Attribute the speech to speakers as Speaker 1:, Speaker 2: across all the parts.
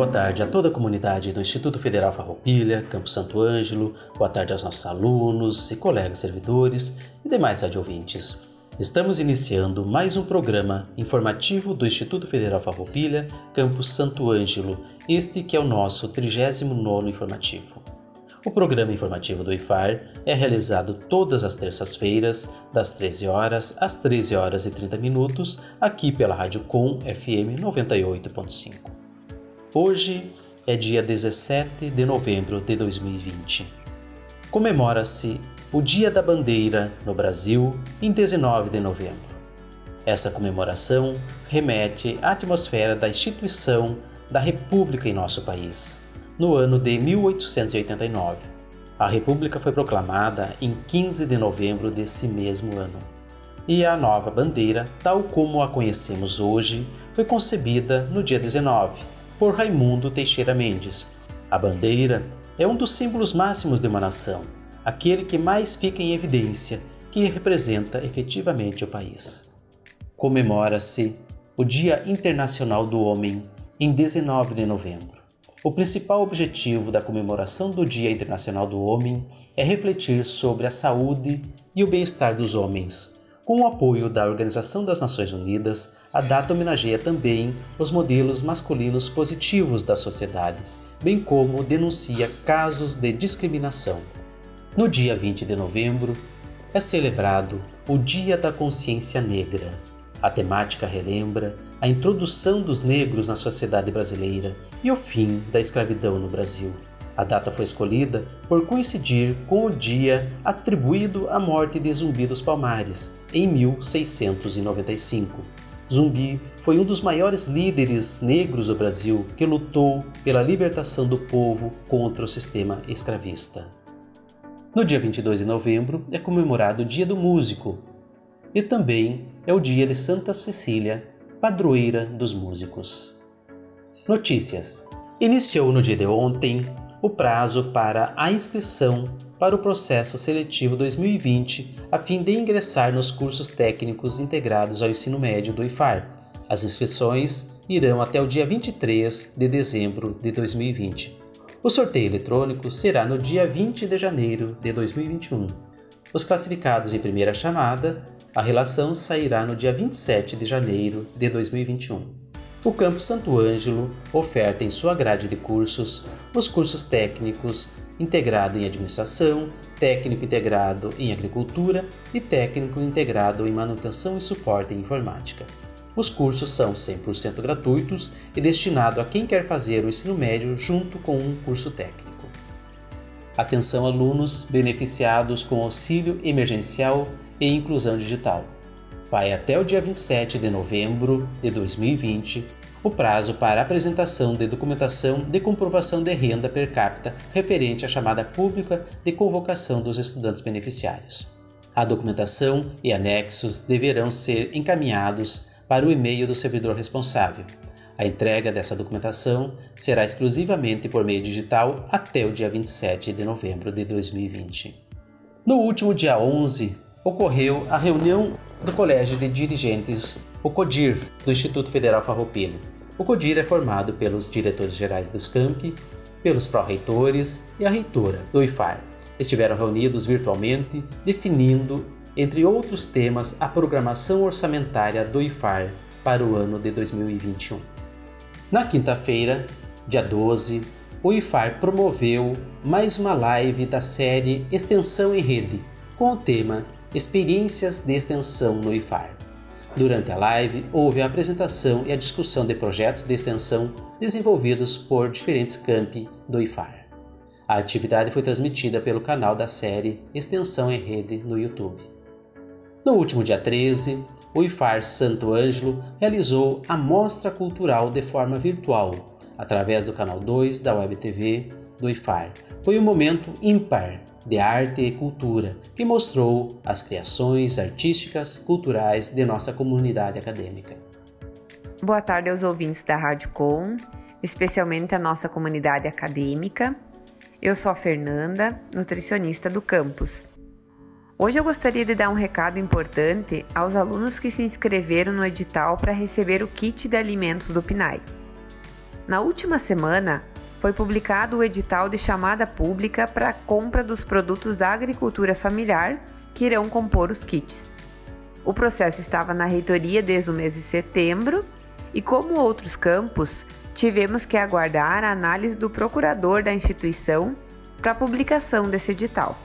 Speaker 1: Boa tarde a toda a comunidade do Instituto Federal Farroupilha, Campo Santo Ângelo, boa tarde aos nossos alunos e colegas servidores e demais ouvintes. Estamos iniciando mais um programa informativo do Instituto Federal Farroupilha, Campo Santo Ângelo, este que é o nosso 39º informativo. O programa informativo do IFAR é realizado todas as terças-feiras, das 13 horas às 13 horas e 30 minutos, aqui pela Rádio Com FM 98.5. Hoje é dia 17 de novembro de 2020. Comemora-se o Dia da Bandeira no Brasil em 19 de novembro. Essa comemoração remete à atmosfera da instituição da República em nosso país, no ano de 1889. A República foi proclamada em 15 de novembro desse mesmo ano. E a nova bandeira, tal como a conhecemos hoje, foi concebida no dia 19 por Raimundo Teixeira Mendes. A bandeira é um dos símbolos máximos de uma nação, aquele que mais fica em evidência, que representa efetivamente o país. Comemora-se o Dia Internacional do Homem em 19 de novembro. O principal objetivo da comemoração do Dia Internacional do Homem é refletir sobre a saúde e o bem-estar dos homens, com o apoio da Organização das Nações Unidas, a data homenageia também os modelos masculinos positivos da sociedade, bem como denuncia casos de discriminação. No dia 20 de novembro é celebrado o Dia da Consciência Negra. A temática relembra a introdução dos negros na sociedade brasileira e o fim da escravidão no Brasil. A data foi escolhida por coincidir com o dia atribuído à morte de Zumbi dos Palmares, em 1695. Zumbi foi um dos maiores líderes negros do Brasil que lutou pela libertação do povo contra o sistema escravista. No dia 22 de novembro é comemorado o Dia do Músico e também é o dia de Santa Cecília, padroeira dos músicos. Notícias: Iniciou no dia de ontem o prazo para a inscrição para o processo seletivo 2020 a fim de ingressar nos cursos técnicos integrados ao ensino médio do IFAR. As inscrições irão até o dia 23 de dezembro de 2020. O sorteio eletrônico será no dia 20 de janeiro de 2021. Os classificados em primeira chamada, a relação sairá no dia 27 de janeiro de 2021 o Campo Santo Ângelo oferta em sua grade de cursos os cursos técnicos integrado em administração, técnico integrado em agricultura e técnico integrado em manutenção e suporte em informática. Os cursos são 100% gratuitos e destinados a quem quer fazer o ensino médio junto com um curso técnico. Atenção alunos beneficiados com auxílio emergencial e inclusão digital vai até o dia 27 de novembro de 2020 o prazo para apresentação de documentação de comprovação de renda per capita referente à chamada pública de convocação dos estudantes beneficiários. A documentação e anexos deverão ser encaminhados para o e-mail do servidor responsável. A entrega dessa documentação será exclusivamente por meio digital até o dia 27 de novembro de 2020. No último dia 11, ocorreu a reunião do Colégio de Dirigentes, o CODIR, do Instituto Federal Farroupilha. O CODIR é formado pelos diretores gerais dos campi, pelos pró-reitores e a reitora do IFAR. Estiveram reunidos virtualmente, definindo, entre outros temas, a programação orçamentária do IFAR para o ano de 2021. Na quinta-feira, dia 12, o IFAR promoveu mais uma live da série Extensão em Rede, com o tema Experiências de extensão no IFAR. Durante a live, houve a apresentação e a discussão de projetos de extensão desenvolvidos por diferentes campi do IFAR. A atividade foi transmitida pelo canal da série Extensão em Rede no YouTube. No último dia 13, o IFAR Santo Ângelo realizou a Mostra Cultural de forma virtual, através do canal 2 da Web TV do IFAR. Foi um momento ímpar de arte e cultura que mostrou as criações artísticas culturais de nossa comunidade acadêmica.
Speaker 2: Boa tarde aos ouvintes da Rádio Com, especialmente a nossa comunidade acadêmica. Eu sou a Fernanda, nutricionista do campus. Hoje eu gostaria de dar um recado importante aos alunos que se inscreveram no edital para receber o kit de alimentos do PNAE. Na última semana, foi publicado o edital de chamada pública para a compra dos produtos da agricultura familiar que irão compor os kits. O processo estava na reitoria desde o mês de setembro e, como outros campos, tivemos que aguardar a análise do procurador da instituição para a publicação desse edital.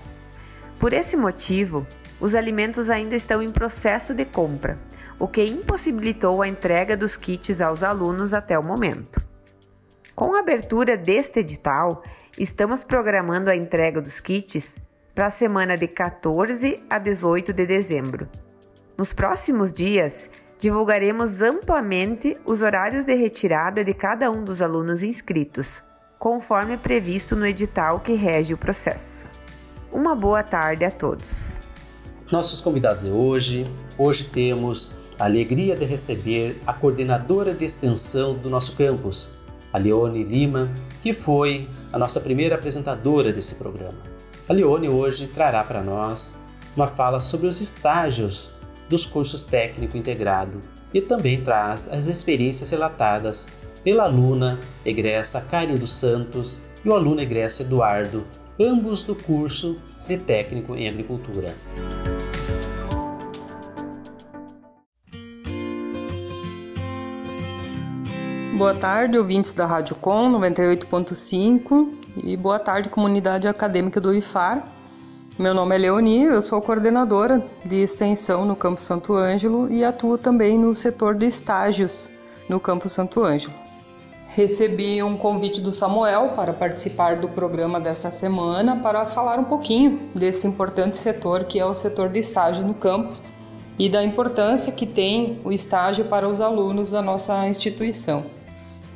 Speaker 2: Por esse motivo, os alimentos ainda estão em processo de compra, o que impossibilitou a entrega dos kits aos alunos até o momento. Com a abertura deste edital, estamos programando a entrega dos kits para a semana de 14 a 18 de dezembro. Nos próximos dias, divulgaremos amplamente os horários de retirada de cada um dos alunos inscritos, conforme previsto no edital que rege o processo. Uma boa tarde a todos.
Speaker 1: Nossos convidados de hoje, hoje temos a alegria de receber a coordenadora de extensão do nosso campus, a Leone Lima, que foi a nossa primeira apresentadora desse programa. A Leone hoje trará para nós uma fala sobre os estágios dos cursos técnico integrado e também traz as experiências relatadas pela aluna egressa Karen dos Santos e o aluno egresso Eduardo ambos do curso de técnico em agricultura.
Speaker 3: Boa tarde, ouvintes da Rádio Com 98.5 e boa tarde, comunidade acadêmica do IFAR. Meu nome é Leoni, eu sou coordenadora de extensão no Campo Santo Ângelo e atuo também no setor de estágios no Campo Santo Ângelo. Recebi um convite do Samuel para participar do programa desta semana para falar um pouquinho desse importante setor que é o setor de estágio no campo e da importância que tem o estágio para os alunos da nossa instituição.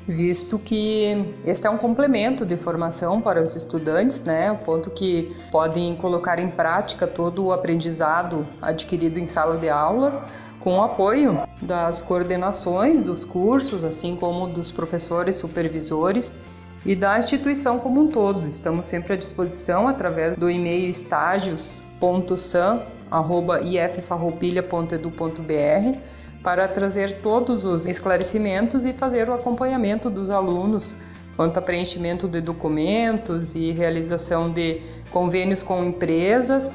Speaker 3: Visto que este é um complemento de formação para os estudantes, né, o ponto que podem colocar em prática todo o aprendizado adquirido em sala de aula, com o apoio das coordenações dos cursos, assim como dos professores supervisores e da instituição como um todo. Estamos sempre à disposição através do e-mail estágios.sam@iffarroupilha.edu.br para trazer todos os esclarecimentos e fazer o acompanhamento dos alunos quanto a preenchimento de documentos e realização de convênios com empresas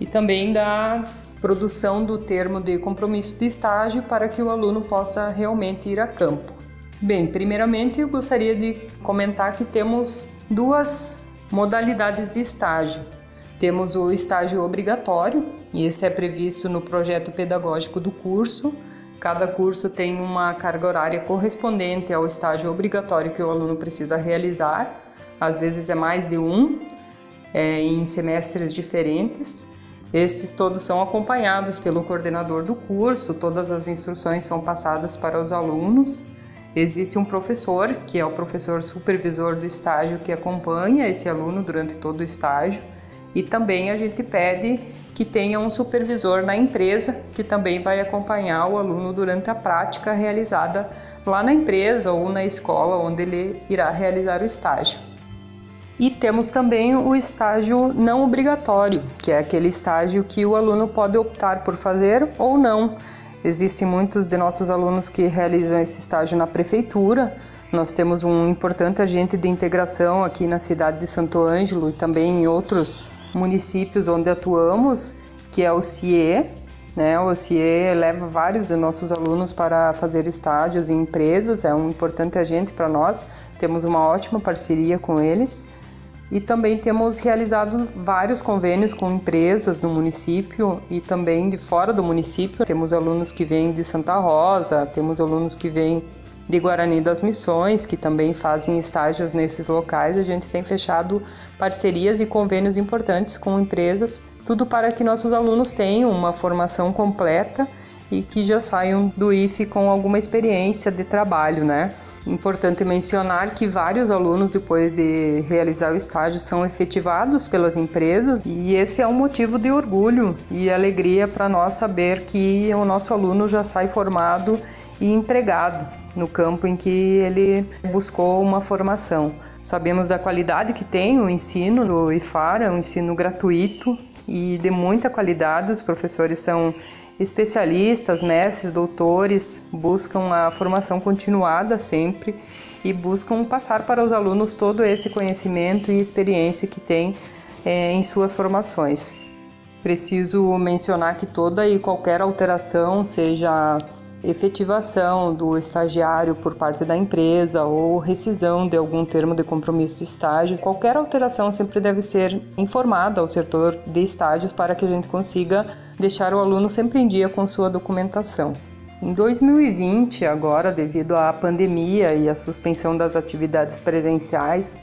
Speaker 3: e também da produção do termo de compromisso de estágio para que o aluno possa realmente ir a campo. Bem, primeiramente eu gostaria de comentar que temos duas modalidades de estágio. Temos o estágio obrigatório, e esse é previsto no projeto pedagógico do curso. Cada curso tem uma carga horária correspondente ao estágio obrigatório que o aluno precisa realizar. Às vezes é mais de um, é, em semestres diferentes. Esses todos são acompanhados pelo coordenador do curso, todas as instruções são passadas para os alunos. Existe um professor, que é o professor supervisor do estágio, que acompanha esse aluno durante todo o estágio. E também a gente pede que tenha um supervisor na empresa, que também vai acompanhar o aluno durante a prática realizada lá na empresa ou na escola onde ele irá realizar o estágio. E temos também o estágio não obrigatório, que é aquele estágio que o aluno pode optar por fazer ou não. Existem muitos de nossos alunos que realizam esse estágio na prefeitura. Nós temos um importante agente de integração aqui na cidade de Santo Ângelo e também em outros municípios onde atuamos, que é o CIE. Né? O CIE leva vários de nossos alunos para fazer estágios em empresas, é um importante agente para nós. Temos uma ótima parceria com eles. E também temos realizado vários convênios com empresas no município e também de fora do município. Temos alunos que vêm de Santa Rosa, temos alunos que vêm de Guarani das Missões, que também fazem estágios nesses locais. A gente tem fechado parcerias e convênios importantes com empresas, tudo para que nossos alunos tenham uma formação completa e que já saiam do IFE com alguma experiência de trabalho, né? Importante mencionar que vários alunos, depois de realizar o estágio, são efetivados pelas empresas e esse é um motivo de orgulho e alegria para nós saber que o nosso aluno já sai formado e empregado no campo em que ele buscou uma formação. Sabemos da qualidade que tem o ensino do IFAR, é um ensino gratuito e de muita qualidade. Os professores são especialistas, mestres, doutores, buscam a formação continuada sempre e buscam passar para os alunos todo esse conhecimento e experiência que têm é, em suas formações. Preciso mencionar que toda e qualquer alteração, seja efetivação do estagiário por parte da empresa ou rescisão de algum termo de compromisso de estágio, qualquer alteração sempre deve ser informada ao setor de estágios para que a gente consiga deixar o aluno sempre em dia com sua documentação. Em 2020, agora, devido à pandemia e à suspensão das atividades presenciais,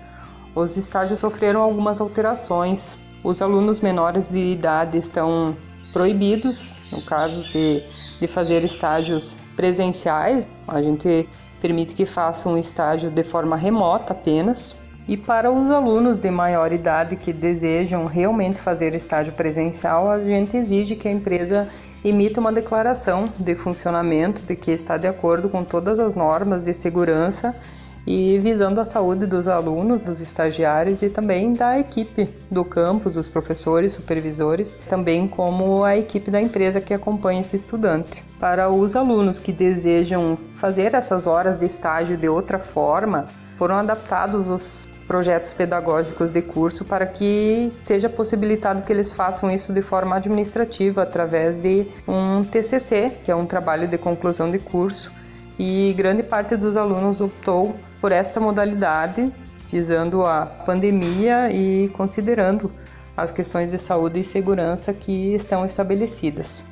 Speaker 3: os estágios sofreram algumas alterações. Os alunos menores de idade estão proibidos, no caso de, de fazer estágios presenciais, a gente permite que façam um estágio de forma remota apenas. E para os alunos de maior idade que desejam realmente fazer estágio presencial, a gente exige que a empresa emita uma declaração de funcionamento de que está de acordo com todas as normas de segurança e visando a saúde dos alunos, dos estagiários e também da equipe do campus, dos professores, supervisores, também como a equipe da empresa que acompanha esse estudante. Para os alunos que desejam fazer essas horas de estágio de outra forma, foram adaptados os projetos pedagógicos de curso para que seja possibilitado que eles façam isso de forma administrativa através de um TCC, que é um trabalho de conclusão de curso, e grande parte dos alunos optou por esta modalidade, visando a pandemia e considerando as questões de saúde e segurança que estão estabelecidas.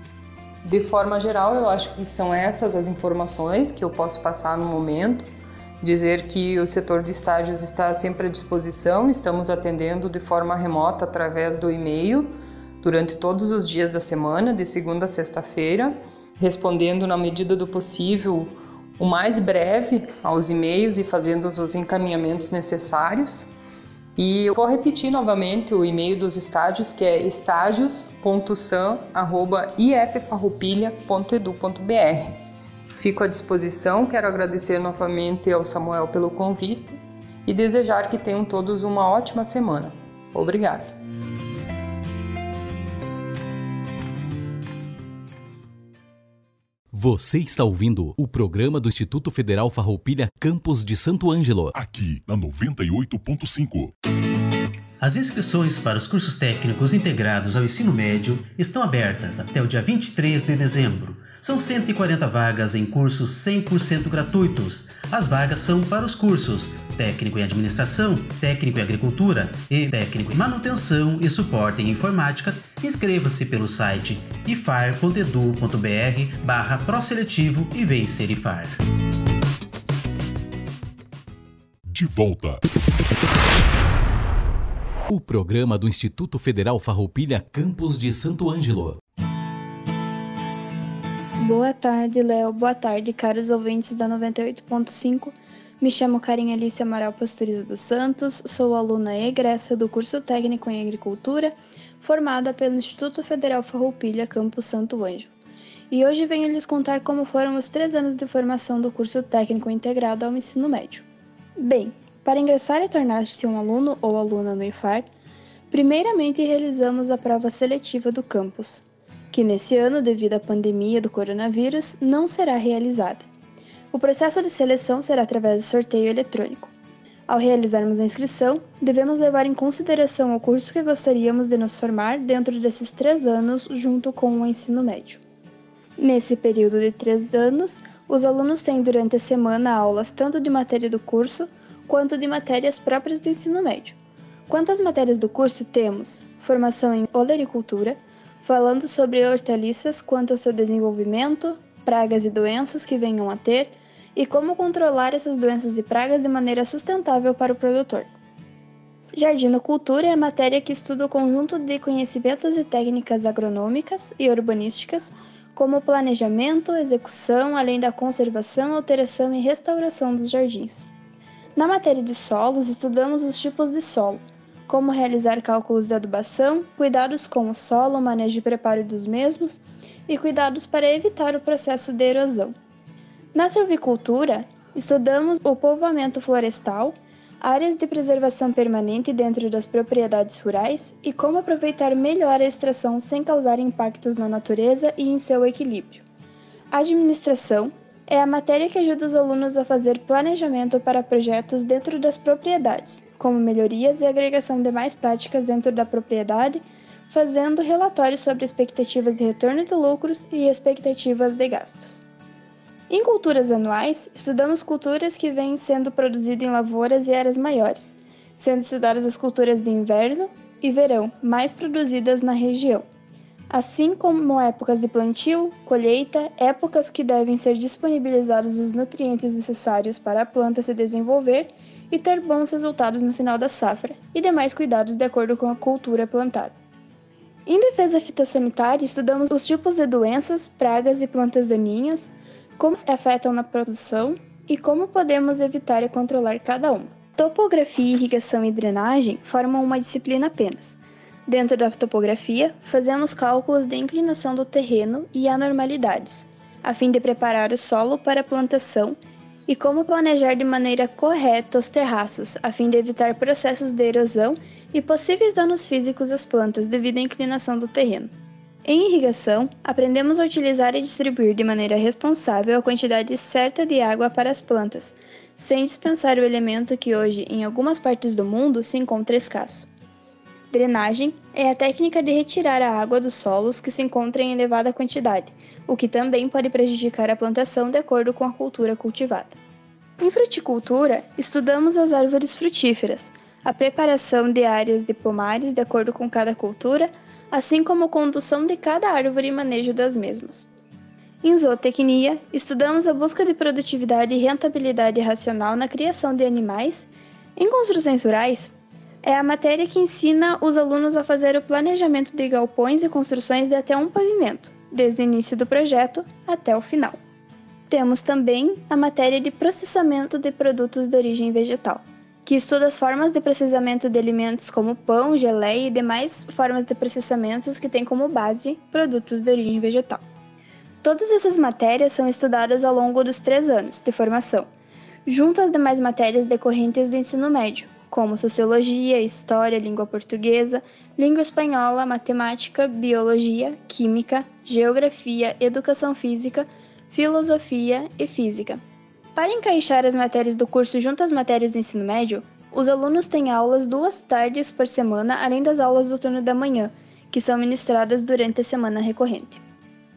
Speaker 3: De forma geral, eu acho que são essas as informações que eu posso passar no momento dizer que o setor de estágios está sempre à disposição, estamos atendendo de forma remota através do e-mail durante todos os dias da semana, de segunda a sexta-feira, respondendo na medida do possível o mais breve aos e-mails e fazendo os encaminhamentos necessários. E eu vou repetir novamente o e-mail dos estágios, que é estágios.sam.iffarroupilha.edu.br. Fico à disposição, quero agradecer novamente ao Samuel pelo convite e desejar que tenham todos uma ótima semana. Obrigado.
Speaker 4: Você está ouvindo o programa do Instituto Federal Farroupilha Campos de Santo Ângelo.
Speaker 5: Aqui na 98.5.
Speaker 1: As inscrições para os cursos técnicos integrados ao ensino médio estão abertas até o dia 23 de dezembro. São 140 vagas em cursos 100% gratuitos. As vagas são para os cursos Técnico em Administração, Técnico em Agricultura e Técnico em Manutenção e Suporte em Informática. Inscreva-se pelo site ifar.edu.br barra proseletivo e vem ser IFAR.
Speaker 5: De volta.
Speaker 4: O programa do Instituto Federal Farroupilha Campos de Santo Ângelo.
Speaker 6: Boa tarde, Léo. Boa tarde, caros ouvintes da 98.5. Me chamo Karin Alice Amaral Pastoriza dos Santos, sou aluna egressa do curso técnico em agricultura, formada pelo Instituto Federal Farroupilha, Campus Santo Ângelo. E hoje venho lhes contar como foram os três anos de formação do curso técnico integrado ao ensino médio. Bem, para ingressar e tornar-se um aluno ou aluna no IFAR, primeiramente realizamos a prova seletiva do campus, que nesse ano, devido à pandemia do coronavírus, não será realizada. O processo de seleção será através de sorteio eletrônico. Ao realizarmos a inscrição, devemos levar em consideração o curso que gostaríamos de nos formar dentro desses três anos, junto com o ensino médio. Nesse período de três anos, os alunos têm durante a semana aulas tanto de matéria do curso quanto de matérias próprias do ensino médio. Quanto às matérias do curso, temos formação em olericultura, falando sobre hortaliças quanto ao seu desenvolvimento, pragas e doenças que venham a ter e como controlar essas doenças e pragas de maneira sustentável para o produtor. Jardinocultura é a matéria que estuda o conjunto de conhecimentos e técnicas agronômicas e urbanísticas como planejamento, execução, além da conservação, alteração e restauração dos jardins. Na matéria de solos, estudamos os tipos de solo, como realizar cálculos de adubação, cuidados com o solo, manejo e preparo dos mesmos e cuidados para evitar o processo de erosão. Na silvicultura, estudamos o povoamento florestal, áreas de preservação permanente dentro das propriedades rurais e como aproveitar melhor a extração sem causar impactos na natureza e em seu equilíbrio. Administração é a matéria que ajuda os alunos a fazer planejamento para projetos dentro das propriedades, como melhorias e agregação de mais práticas dentro da propriedade, fazendo relatórios sobre expectativas de retorno de lucros e expectativas de gastos. Em culturas anuais, estudamos culturas que vêm sendo produzidas em lavouras e áreas maiores, sendo estudadas as culturas de inverno e verão mais produzidas na região, assim como épocas de plantio, colheita, épocas que devem ser disponibilizados os nutrientes necessários para a planta se desenvolver e ter bons resultados no final da safra, e demais cuidados de acordo com a cultura plantada. Em defesa fitossanitária, estudamos os tipos de doenças, pragas e plantas daninhas, como afetam na produção e como podemos evitar e controlar cada uma. Topografia, irrigação e drenagem formam uma disciplina apenas. Dentro da topografia, fazemos cálculos de inclinação do terreno e anormalidades, a fim de preparar o solo para a plantação e como planejar de maneira correta os terraços, a fim de evitar processos de erosão e possíveis danos físicos às plantas devido à inclinação do terreno. Em irrigação, aprendemos a utilizar e distribuir de maneira responsável a quantidade certa de água para as plantas, sem dispensar o elemento que hoje, em algumas partes do mundo, se encontra escasso. Drenagem é a técnica de retirar a água dos solos que se encontra em elevada quantidade, o que também pode prejudicar a plantação de acordo com a cultura cultivada. Em fruticultura, estudamos as árvores frutíferas, a preparação de áreas de pomares de acordo com cada cultura, assim como a condução de cada árvore e manejo das mesmas. Em zootecnia, estudamos a busca de produtividade e rentabilidade racional na criação de animais. Em construções rurais, é a matéria que ensina os alunos a fazer o planejamento de galpões e construções de até um pavimento, desde o início do projeto até o final. Temos também a matéria de processamento de produtos de origem vegetal que estuda as formas de processamento de alimentos como pão, geleia e demais formas de processamentos que têm como base produtos de origem vegetal. Todas essas matérias são estudadas ao longo dos três anos de formação, junto às demais matérias decorrentes do ensino médio, como sociologia, história, língua portuguesa, língua espanhola, matemática, biologia, química, geografia, educação física, filosofia e física. Para encaixar as matérias do curso junto às matérias do ensino médio, os alunos têm aulas duas tardes por semana, além das aulas do turno da manhã, que são ministradas durante a semana recorrente.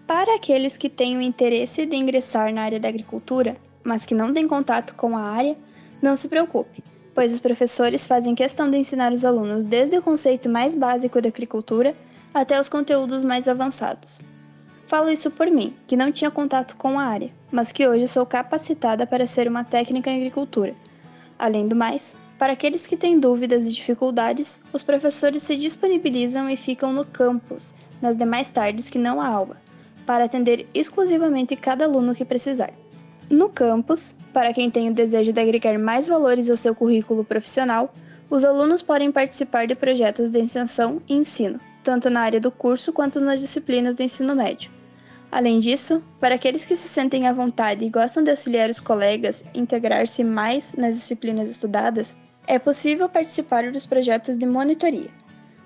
Speaker 6: Para aqueles que têm o interesse de ingressar na área da agricultura, mas que não têm contato com a área, não se preocupe, pois os professores fazem questão de ensinar os alunos desde o conceito mais básico da agricultura até os conteúdos mais avançados. Falo isso por mim, que não tinha contato com a área, mas que hoje sou capacitada para ser uma técnica em agricultura. Além do mais, para aqueles que têm dúvidas e dificuldades, os professores se disponibilizam e ficam no campus, nas demais tardes que não há aula, para atender exclusivamente cada aluno que precisar. No campus, para quem tem o desejo de agregar mais valores ao seu currículo profissional, os alunos podem participar de projetos de extensão e ensino, tanto na área do curso quanto nas disciplinas do ensino médio. Além disso, para aqueles que se sentem à vontade e gostam de auxiliar os colegas e integrar-se mais nas disciplinas estudadas, é possível participar dos projetos de monitoria.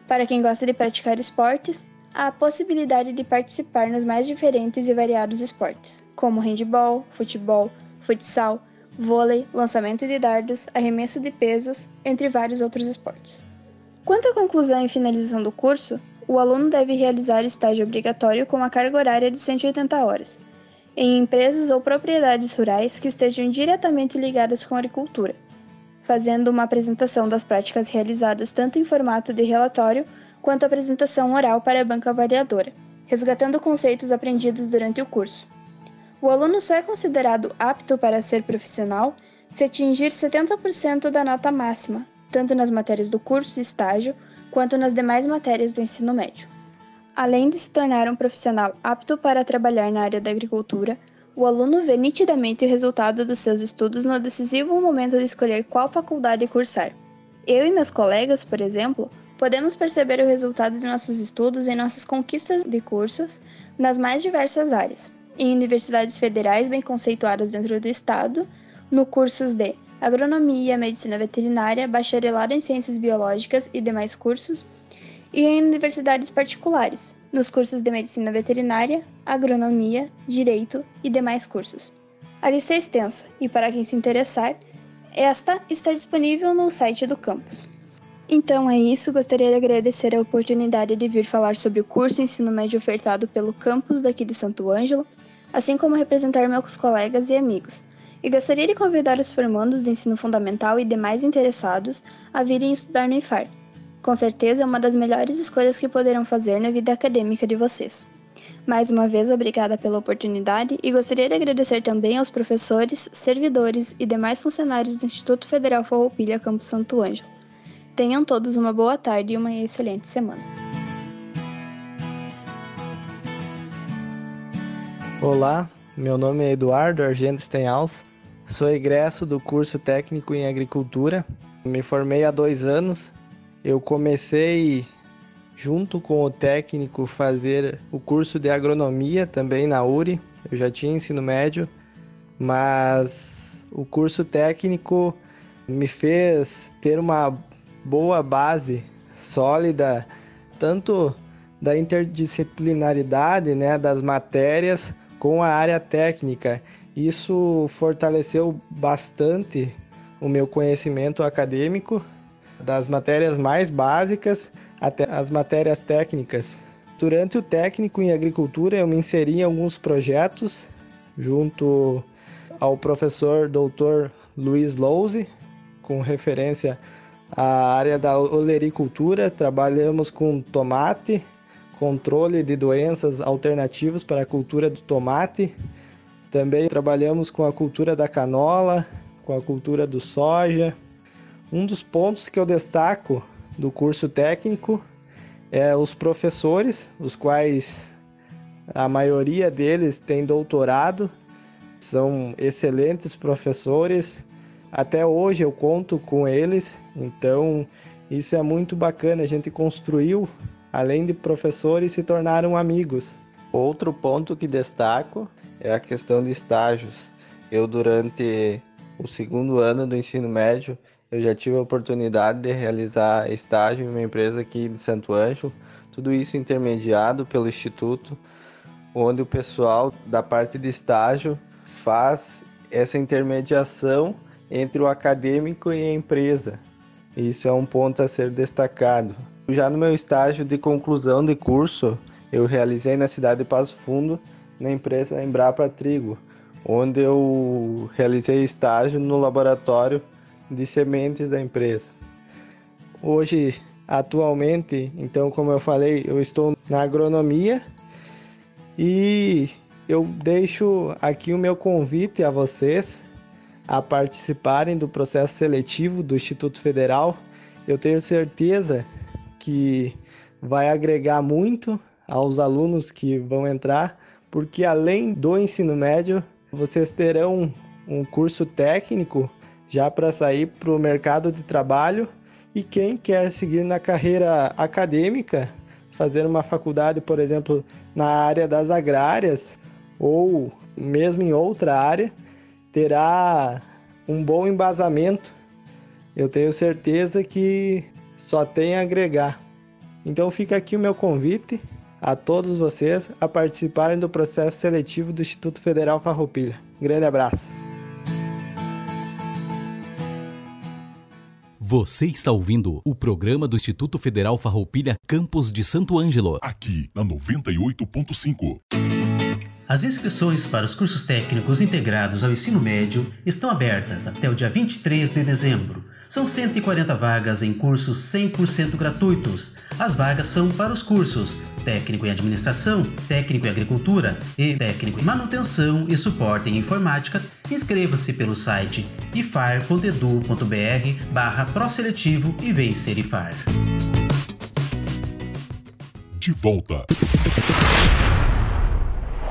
Speaker 6: Para quem gosta de praticar esportes, a possibilidade de participar nos mais diferentes e variados esportes, como handebol, futebol, futsal, vôlei, lançamento de dardos, arremesso de pesos, entre vários outros esportes. Quanto à conclusão e finalização do curso, o aluno deve realizar estágio obrigatório com uma carga horária de 180 horas, em empresas ou propriedades rurais que estejam diretamente ligadas com a agricultura, fazendo uma apresentação das práticas realizadas tanto em formato de relatório quanto apresentação oral para a banca avaliadora, resgatando conceitos aprendidos durante o curso. O aluno só é considerado apto para ser profissional se atingir 70% da nota máxima, tanto nas matérias do curso e estágio quanto nas demais matérias do ensino médio. Além de se tornar um profissional apto para trabalhar na área da agricultura, o aluno vê nitidamente o resultado dos seus estudos no decisivo momento de escolher qual faculdade cursar. Eu e meus colegas, por exemplo, podemos perceber o resultado de nossos estudos em nossas conquistas de cursos nas mais diversas áreas, em universidades federais bem conceituadas dentro do estado, no cursos de agronomia, medicina veterinária, bacharelado em ciências biológicas e demais cursos, e em universidades particulares, nos cursos de medicina veterinária, agronomia, direito e demais cursos. A lista é extensa e, para quem se interessar, esta está disponível no site do campus. Então é isso, gostaria de agradecer a oportunidade de vir falar sobre o curso Ensino Médio ofertado pelo campus daqui de Santo Ângelo, assim como representar meus colegas e amigos. E gostaria de convidar os formandos do ensino fundamental e demais interessados a virem estudar no IFAR, com certeza é uma das melhores escolhas que poderão fazer na vida acadêmica de vocês. Mais uma vez, obrigada pela oportunidade e gostaria de agradecer também aos professores, servidores e demais funcionários do Instituto Federal Farroupilha Campo Santo Ângelo. Tenham todos uma boa tarde e uma excelente semana.
Speaker 7: Olá, meu nome é Eduardo Argento Stenhaus, sou egresso do curso técnico em agricultura. Me formei há dois anos eu comecei junto com o técnico fazer o curso de agronomia também na URI. Eu já tinha ensino médio, mas o curso técnico me fez ter uma boa base sólida tanto da interdisciplinaridade, né, das matérias com a área técnica. Isso fortaleceu bastante o meu conhecimento acadêmico das matérias mais básicas até as matérias técnicas. Durante o técnico em agricultura, eu me inseri em alguns projetos junto ao professor Dr. Luiz Louze, com referência à área da olericultura. Trabalhamos com tomate, controle de doenças alternativos para a cultura do tomate. Também trabalhamos com a cultura da canola, com a cultura do soja, um dos pontos que eu destaco do curso técnico é os professores, os quais a maioria deles tem doutorado, são excelentes professores. Até hoje eu conto com eles, então isso é muito bacana. A gente construiu, além de professores, se tornaram amigos. Outro ponto que destaco é a questão de estágios. Eu, durante o segundo ano do ensino médio, eu já tive a oportunidade de realizar estágio em uma empresa aqui de Santo Ângelo, tudo isso intermediado pelo Instituto, onde o pessoal da parte de estágio faz essa intermediação entre o acadêmico e a empresa. Isso é um ponto a ser destacado. Já no meu estágio de conclusão de curso, eu realizei na cidade de Passo Fundo, na empresa Embrapa Trigo, onde eu realizei estágio no laboratório de sementes da empresa. Hoje, atualmente, então, como eu falei, eu estou na agronomia e eu deixo aqui o meu convite a vocês a participarem do processo seletivo do Instituto Federal. Eu tenho certeza que vai agregar muito aos alunos que vão entrar, porque além do ensino médio, vocês terão um curso técnico já para sair para o mercado de trabalho. E quem quer seguir na carreira acadêmica, fazer uma faculdade, por exemplo, na área das agrárias ou mesmo em outra área, terá um bom embasamento. Eu tenho certeza que só tem a agregar. Então fica aqui o meu convite a todos vocês a participarem do processo seletivo do Instituto Federal Farroupilha. Grande abraço.
Speaker 4: Você está ouvindo o programa do Instituto Federal Farroupilha Campos de Santo Ângelo.
Speaker 5: Aqui na 98.5.
Speaker 1: As inscrições para os cursos técnicos integrados ao ensino médio estão abertas até o dia 23 de dezembro. São 140 vagas em cursos 100% gratuitos. As vagas são para os cursos Técnico em Administração, Técnico em Agricultura e Técnico em Manutenção e Suporte em Informática. Inscreva-se pelo site ifar.edu.br barra proseletivo e vem ser IFAR.
Speaker 5: de volta.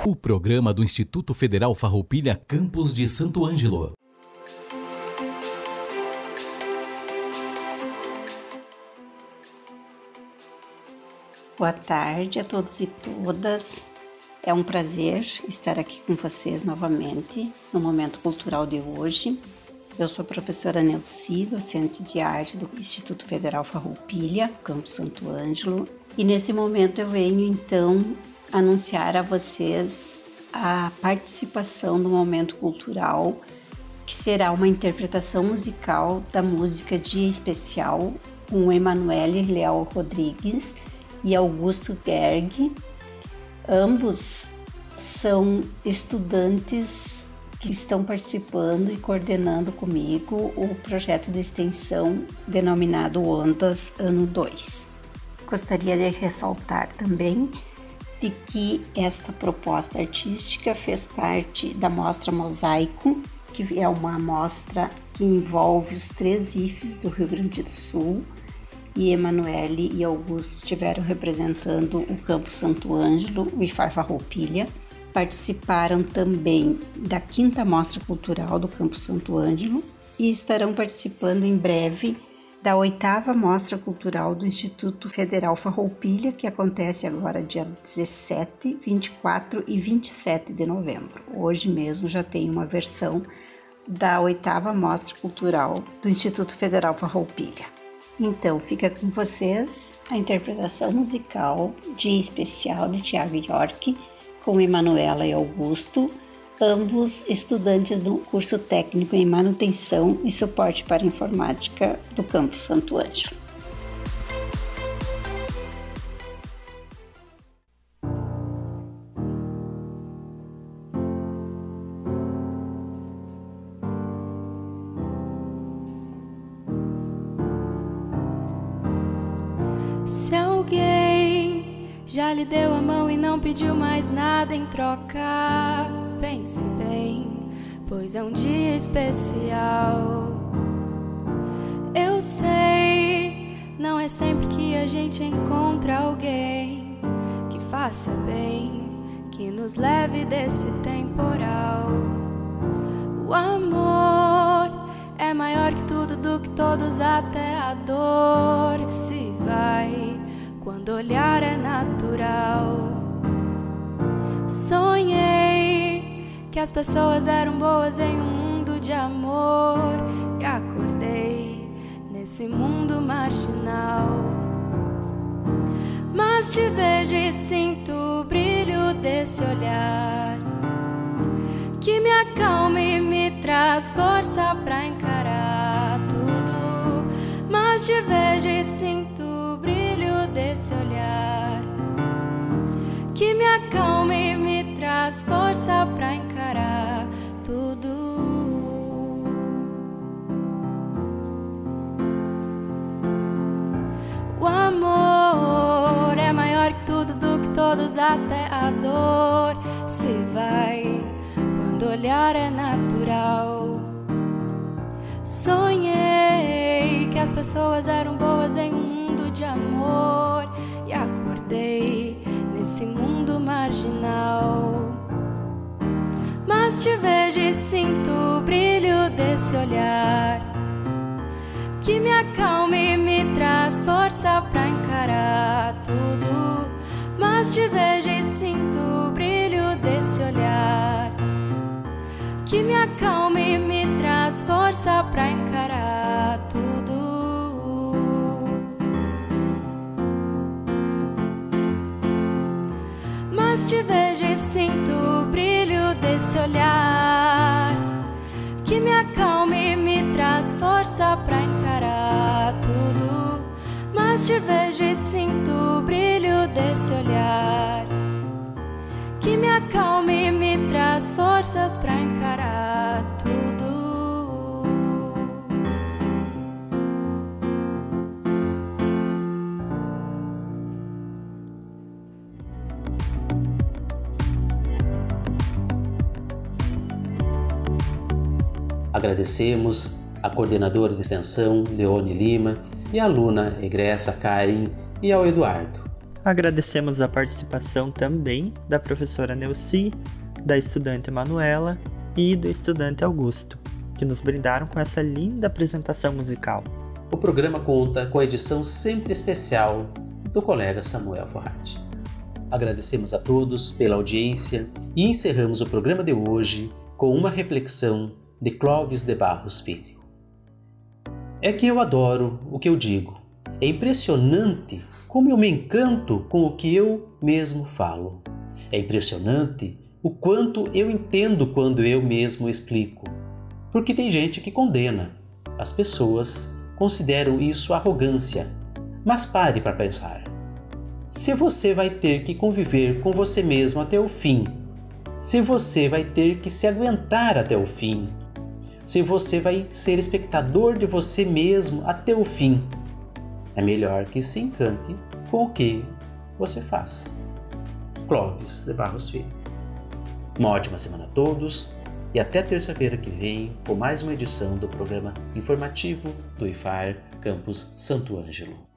Speaker 4: O programa do Instituto Federal Farroupilha Campos de Santo Ângelo.
Speaker 8: Boa tarde a todos e todas. É um prazer estar aqui com vocês novamente no Momento Cultural de hoje. Eu sou a professora Nelci, docente de arte do Instituto Federal Farroupilha, Campo Santo Ângelo, e nesse momento eu venho então anunciar a vocês a participação do momento cultural, que será uma interpretação musical da música Dia Especial com Emanuele Leal Rodrigues e Augusto Gerg. Ambos são estudantes que estão participando e coordenando comigo o projeto de extensão denominado Ondas Ano 2. Gostaria de ressaltar também de que esta proposta artística fez parte da mostra Mosaico, que é uma mostra que envolve os três IFES do Rio Grande do Sul, e Emanuele e Augusto estiveram representando o Campo Santo Ângelo e Farfarroupilha. Participaram também da quinta Mostra Cultural do Campo Santo Ângelo e estarão participando em breve da oitava Mostra Cultural do Instituto Federal Farroupilha, que acontece agora dia 17, 24 e 27 de novembro. Hoje mesmo já tem uma versão da oitava Mostra Cultural do Instituto Federal Farroupilha. Então, fica com vocês a interpretação musical de especial de Tiago York com Emanuela e Augusto ambos estudantes do curso técnico em manutenção e suporte para informática do Campus Santo Ângelo.
Speaker 9: Se alguém já lhe deu a mão e não pediu mais nada em troca pense bem, pois é um dia especial. Eu sei, não é sempre que a gente encontra alguém que faça bem, que nos leve desse temporal. O amor é maior que tudo, do que todos, até a dor se vai quando olhar é natural. Sonhei que as pessoas eram boas em um mundo de amor e acordei nesse mundo marginal. Mas te vejo e sinto o brilho desse olhar que me acalma e me traz força pra encarar tudo. Mas te vejo e sinto o brilho desse olhar que me acalma e me traz força pra encarar tudo. O amor é maior que tudo, do que todos, até a dor se vai quando olhar é natural. Sonhei que as pessoas eram boas em um mundo de amor e acordei nesse mundo marginal. Mas te vejo e sinto o brilho desse olhar que me acalma e me traz força pra encarar tudo. Mas te vejo e sinto o brilho desse olhar que me acalma e me traz força pra encarar tudo. Olhar que me acalma e me traz força pra encarar tudo. Mas te vejo e sinto o brilho desse olhar que me acalma e me traz forças pra encarar tudo.
Speaker 1: Agradecemos a coordenadora de extensão, Leone Lima, e a aluna egressa Karen e ao Eduardo.
Speaker 10: Agradecemos a participação também da professora Neuci, da estudante Manuela e do estudante Augusto, que nos brindaram com essa linda apresentação musical.
Speaker 1: O programa conta com a edição sempre especial do colega Samuel Forrati. Agradecemos a todos pela audiência e encerramos o programa de hoje com uma reflexão de Clóvis de Barros Filho. É que eu adoro o que eu digo. É impressionante como eu me encanto com o que eu mesmo falo. É impressionante o quanto eu entendo quando eu mesmo explico. Porque tem gente que condena. As pessoas consideram isso arrogância. Mas pare para pensar. Se você vai ter que conviver com você mesmo até o fim, se você vai ter que se aguentar até o fim, se você vai ser espectador de você mesmo até o fim, é melhor que se encante com o que você faz. Clóvis de Barros Filho. Uma ótima semana a todos e até terça-feira que vem com mais uma edição do programa informativo do IFAR Campus Santo Ângelo.